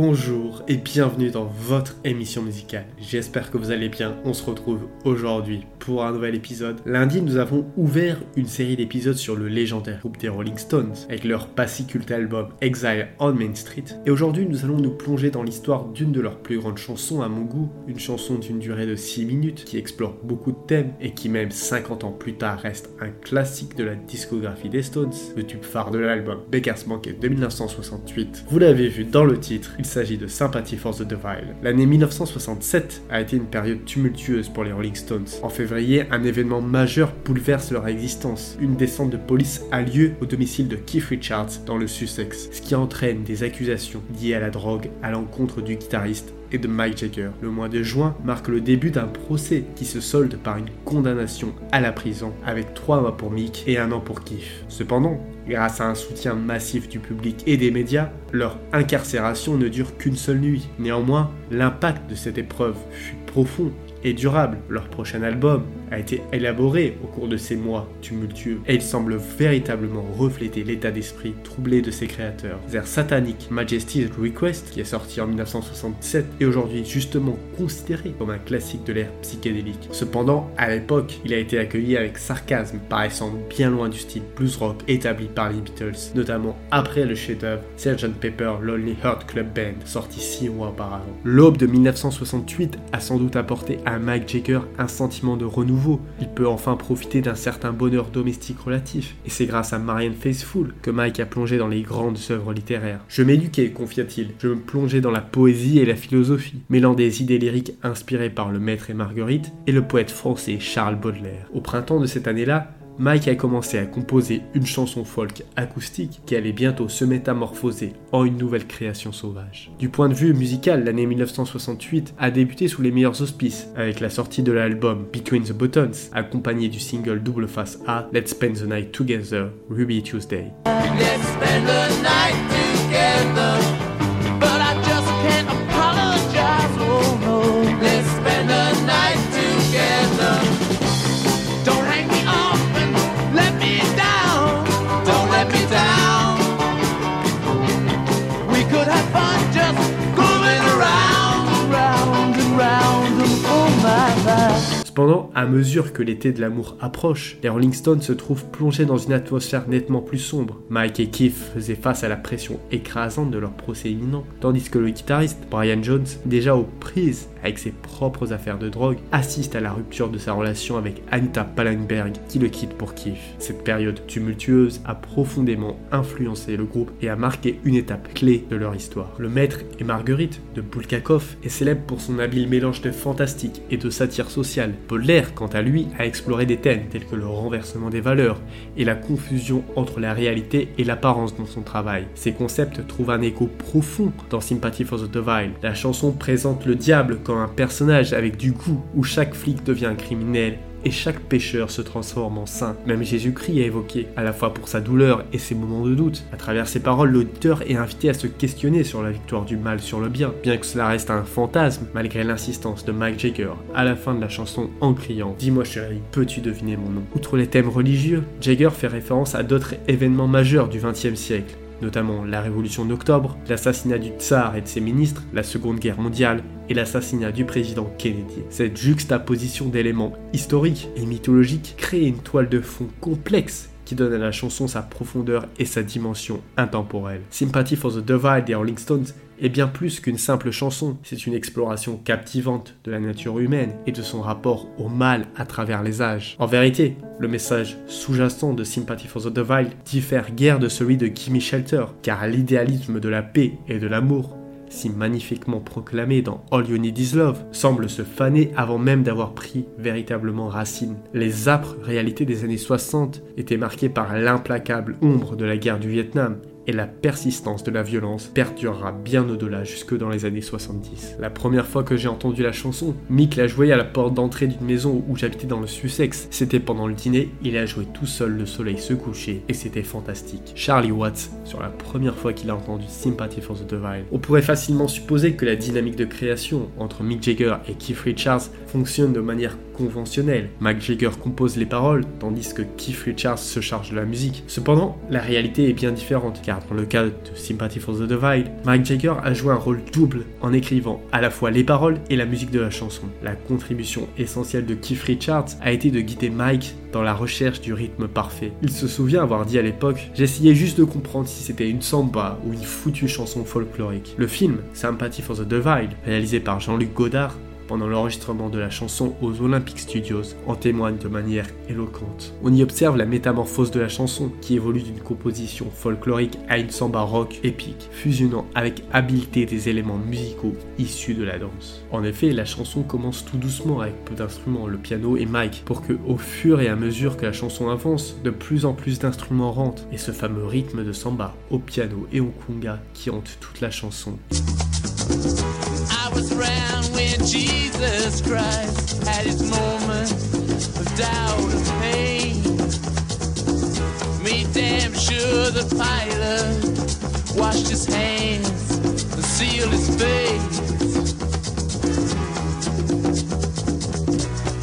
Bonjour et bienvenue dans votre émission musicale. J'espère que vous allez bien. On se retrouve aujourd'hui pour un nouvel épisode. Lundi, nous avons ouvert une série d'épisodes sur le légendaire groupe des Rolling Stones avec leur passé culte album Exile on Main Street. Et aujourd'hui, nous allons nous plonger dans l'histoire d'une de leurs plus grandes chansons à mon goût, une chanson d'une durée de 6 minutes qui explore beaucoup de thèmes et qui même 50 ans plus tard reste un classique de la discographie des Stones, le tube phare de l'album Baker's Banquet de 1968. Vous l'avez vu dans le titre, s'agit de Sympathy for the Devil. L'année 1967 a été une période tumultueuse pour les Rolling Stones. En février, un événement majeur bouleverse leur existence. Une descente de police a lieu au domicile de Keith Richards dans le Sussex, ce qui entraîne des accusations liées à la drogue à l'encontre du guitariste et de Mike Jagger. Le mois de juin marque le début d'un procès qui se solde par une condamnation à la prison avec 3 mois pour Mick et un an pour Keith. Cependant, grâce à un soutien massif du public et des médias, leur incarcération ne dure qu'une seule nuit. Néanmoins, l'impact de cette épreuve fut profond et durable. Leur prochain album a été élaboré au cours de ces mois tumultueux et il semble véritablement refléter l'état d'esprit troublé de ses créateurs. Their Satanic Majesty's Request, qui est sorti en 1967, est aujourd'hui justement considéré comme un classique de l'ère psychédélique. Cependant, à l'époque, il a été accueilli avec sarcasme, paraissant bien loin du style blues rock établi par les Beatles, notamment après le chef-d'œuvre Sgt. Pepper Lonely Heart Club Band, sorti six mois auparavant. L'aube de 1968 a sans doute apporté à Mike Jagger un sentiment de renouveau. Il peut enfin profiter d'un certain bonheur domestique relatif, et c'est grâce à Marianne Faithfull que Mike a plongé dans les grandes œuvres littéraires. Je m'éduquais, confia-t-il, je me plongeais dans la poésie et la philosophie, mêlant des idées lyriques inspirées par le maître et Marguerite et le poète français Charles Baudelaire. Au printemps de cette année-là, Mike a commencé à composer une chanson folk acoustique qui allait bientôt se métamorphoser en une nouvelle création sauvage. Du point de vue musical, l'année 1968 a débuté sous les meilleurs auspices avec la sortie de l'album Between the Buttons accompagné du single double face A Let's Spend the Night Together Ruby Tuesday. Cependant, à mesure que l'été de l'amour approche, les Rolling Stones se trouvent plongés dans une atmosphère nettement plus sombre. Mike et Keith faisaient face à la pression écrasante de leur procès imminent, tandis que le guitariste, Brian Jones, déjà aux prises avec ses propres affaires de drogue, assiste à la rupture de sa relation avec Anita Pallenberg qui le quitte pour Keith. Cette période tumultueuse a profondément influencé le groupe et a marqué une étape clé de leur histoire. Le maître et Marguerite de Bulgakov est célèbre pour son habile mélange de fantastique et de satire sociale. Baudelaire, quant à lui, a exploré des thèmes tels que le renversement des valeurs et la confusion entre la réalité et l'apparence dans son travail. Ces concepts trouvent un écho profond dans Sympathy for the Devil. La chanson présente le diable un personnage avec du goût où chaque flic devient criminel et chaque pécheur se transforme en saint. Même Jésus-Christ est évoqué, à la fois pour sa douleur et ses moments de doute. À travers ces paroles, l'auditeur est invité à se questionner sur la victoire du mal sur le bien, bien que cela reste un fantasme, malgré l'insistance de Mike Jagger à la fin de la chanson en criant Dis-moi chérie, peux-tu deviner mon nom? Outre les thèmes religieux, Jagger fait référence à d'autres événements majeurs du XXe siècle, notamment la révolution d'octobre, l'assassinat du tsar et de ses ministres, la seconde guerre mondiale et l'assassinat du président Kennedy. Cette juxtaposition d'éléments historiques et mythologiques crée une toile de fond complexe qui donne à la chanson sa profondeur et sa dimension intemporelle. Sympathy for the Devil des Rolling Stones est bien plus qu'une simple chanson, c'est une exploration captivante de la nature humaine et de son rapport au mal à travers les âges. En vérité, le message sous-jacent de Sympathy for the Devil diffère guère de celui de Kimmy Shelter, car l'idéalisme de la paix et de l'amour si magnifiquement proclamé dans All You Need Is Love, semble se faner avant même d'avoir pris véritablement racine. Les âpres réalités des années 60 étaient marquées par l'implacable ombre de la guerre du Vietnam et la persistance de la violence perdurera bien au-delà jusque dans les années 70. La première fois que j'ai entendu la chanson, Mick l'a jouée à la porte d'entrée d'une maison où j'habitais dans le Sussex. C'était pendant le dîner, il a joué tout seul le soleil se coucher et c'était fantastique. Charlie Watts, sur la première fois qu'il a entendu Sympathy for the Devil. On pourrait facilement supposer que la dynamique de création entre Mick Jagger et Keith Richards fonctionne de manière conventionnelle. Mick Jagger compose les paroles, tandis que Keith Richards se charge de la musique. Cependant, la réalité est bien différente, car dans le cas de Sympathy for the Divide, Mick Jagger a joué un rôle double en écrivant à la fois les paroles et la musique de la chanson. La contribution essentielle de Keith Richards a été de guider Mike dans la recherche du rythme parfait. Il se souvient avoir dit à l'époque J'essayais juste de comprendre si c'était une samba ou une foutue chanson folklorique. Le film Sympathy for the Divide, réalisé par Jean-Luc Godard, pendant l'enregistrement de la chanson aux Olympic Studios en témoigne de manière éloquente. On y observe la métamorphose de la chanson qui évolue d'une composition folklorique à une samba rock épique, fusionnant avec habileté des éléments musicaux issus de la danse. En effet, la chanson commence tout doucement avec peu d'instruments, le piano et Mike, pour que au fur et à mesure que la chanson avance, de plus en plus d'instruments rentrent et ce fameux rythme de samba au piano et au conga qui hante toute la chanson. Jesus Christ had his moment of doubt and pain. Me damn sure the pilot washed his hands and sealed his face.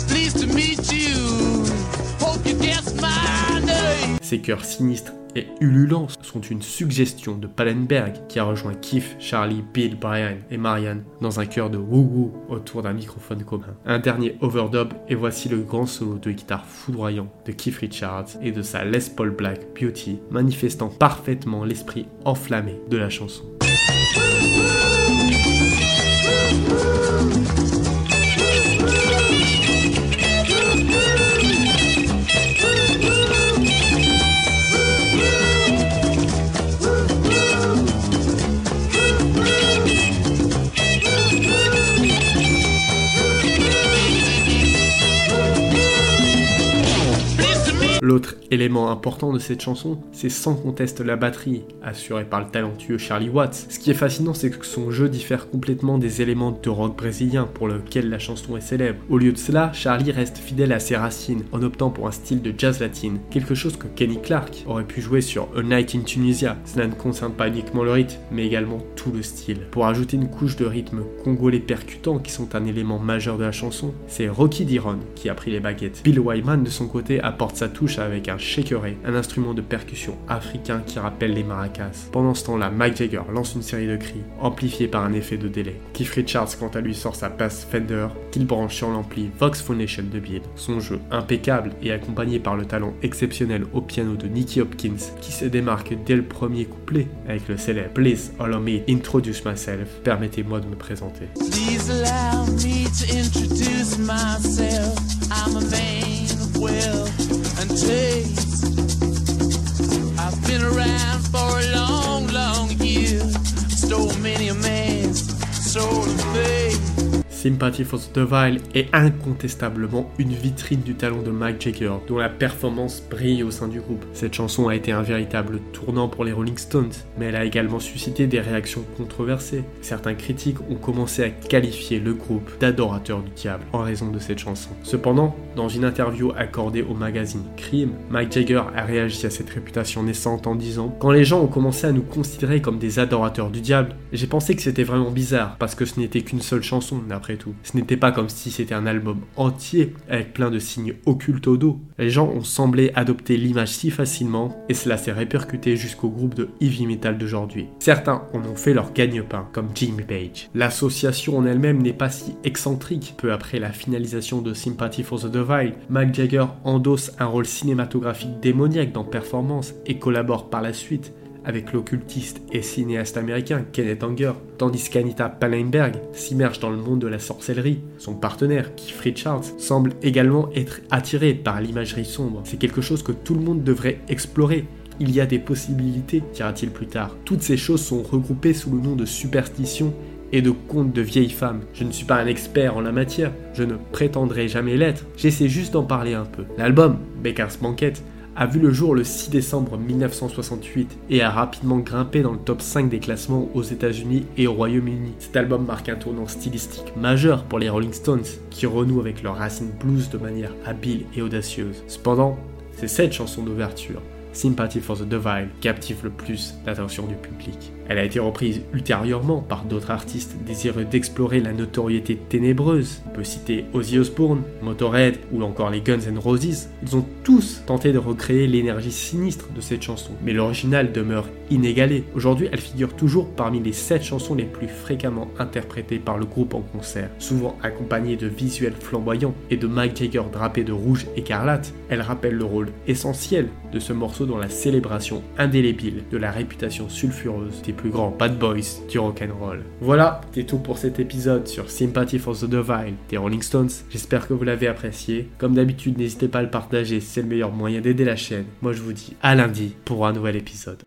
Pleased to meet you. Hope you guess my name. Ces cœurs sinistres et Ululance sont une suggestion de Pallenberg qui a rejoint Keith, Charlie, Bill, Brian et Marianne dans un chœur de woo-woo autour d'un microphone commun. Un dernier overdub et voici le grand solo de guitare foudroyant de Keith Richards et de sa Les Paul Black Beauty manifestant parfaitement l'esprit enflammé de la chanson. L'autre élément important de cette chanson, c'est sans conteste la batterie, assurée par le talentueux Charlie Watts. Ce qui est fascinant, c'est que son jeu diffère complètement des éléments de rock brésilien pour lequel la chanson est célèbre. Au lieu de cela, Charlie reste fidèle à ses racines en optant pour un style de jazz latine, quelque chose que Kenny Clark aurait pu jouer sur A Night in Tunisia. Cela ne concerne pas uniquement le rythme, mais également tout le style. Pour ajouter une couche de rythme congolais percutant qui sont un élément majeur de la chanson, c'est Rocky Diron qui a pris les baguettes. Bill Wyman de son côté apporte sa touche avec un shakeré, un instrument de percussion africain qui rappelle les maracas. Pendant ce temps-là, Mike Jagger lance une série de cris, amplifiés par un effet de délai. Keith Richards, quant à lui, sort sa basse Fender, qu'il branche sur l'ampli Vox Foundation de Bill. Son jeu impeccable et accompagné par le talent exceptionnel au piano de Nicky Hopkins, qui se démarque dès le premier couplet avec le célèbre Please allow me introduce myself. Permettez-moi de me présenter. Please allow me to introduce myself. Sympathy for the Devil est incontestablement une vitrine du talent de Mike Jagger, dont la performance brille au sein du groupe. Cette chanson a été un véritable tournant pour les Rolling Stones, mais elle a également suscité des réactions controversées. Certains critiques ont commencé à qualifier le groupe d'adorateur du diable en raison de cette chanson. Cependant, dans une interview accordée au magazine Cream, Mike Jagger a réagi à cette réputation naissante en disant Quand les gens ont commencé à nous considérer comme des adorateurs du diable, j'ai pensé que c'était vraiment bizarre parce que ce n'était qu'une seule chanson d'après Ce n'était pas comme si c'était un album entier avec plein de signes occultes au dos. Les gens ont semblé adopter l'image si facilement et cela s'est répercuté jusqu'au groupe de heavy metal d'aujourd'hui. Certains en ont fait leur gagne-pain, comme Jimmy Page. L'association en elle-même n'est pas si excentrique. Peu après la finalisation de Sympathy for the Divine, Mick Jagger endosse un rôle cinématographique démoniaque dans Performance et collabore par la suite avec l'occultiste et cinéaste américain Kenneth Anger, tandis qu'Anita Pallenberg s'immerge dans le monde de la sorcellerie. Son partenaire, Keith Richards, semble également être attiré par l'imagerie sombre. C'est quelque chose que tout le monde devrait explorer. Il y a des possibilités, dira-t-il plus tard. Toutes ces choses sont regroupées sous le nom de superstition et de contes de vieilles femmes. Je ne suis pas un expert en la matière, je ne prétendrai jamais l'être, j'essaie juste d'en parler un peu. L'album, Baker's Banquet, a vu le jour le 6 décembre 1968 et a rapidement grimpé dans le top 5 des classements aux États-Unis et au Royaume-Uni. Cet album marque un tournant stylistique majeur pour les Rolling Stones qui renouent avec leurs racines blues de manière habile et audacieuse. Cependant, c'est cette chanson d'ouverture Sympathy for the Devil captive le plus l'attention du public. Elle a été reprise ultérieurement par d'autres artistes désireux d'explorer la notoriété ténébreuse. On peut citer Ozzy Osbourne, Motorhead ou encore les Guns N' Roses. Ils ont tous tenté de recréer l'énergie sinistre de cette chanson, mais l'original demeure inégalé. Aujourd'hui, elle figure toujours parmi les 7 chansons les plus fréquemment interprétées par le groupe en concert, souvent accompagnées de visuels flamboyants et de Mike Jagger drapé de rouge écarlate. Elle rappelle le rôle essentiel de ce morceau dans la célébration indélébile de la réputation sulfureuse des plus grands bad boys du rock'n'roll. Voilà, c'est tout pour cet épisode sur Sympathy for the Divine des Rolling Stones. J'espère que vous l'avez apprécié. Comme d'habitude, n'hésitez pas à le partager, c'est le meilleur moyen d'aider la chaîne. Moi je vous dis à lundi pour un nouvel épisode.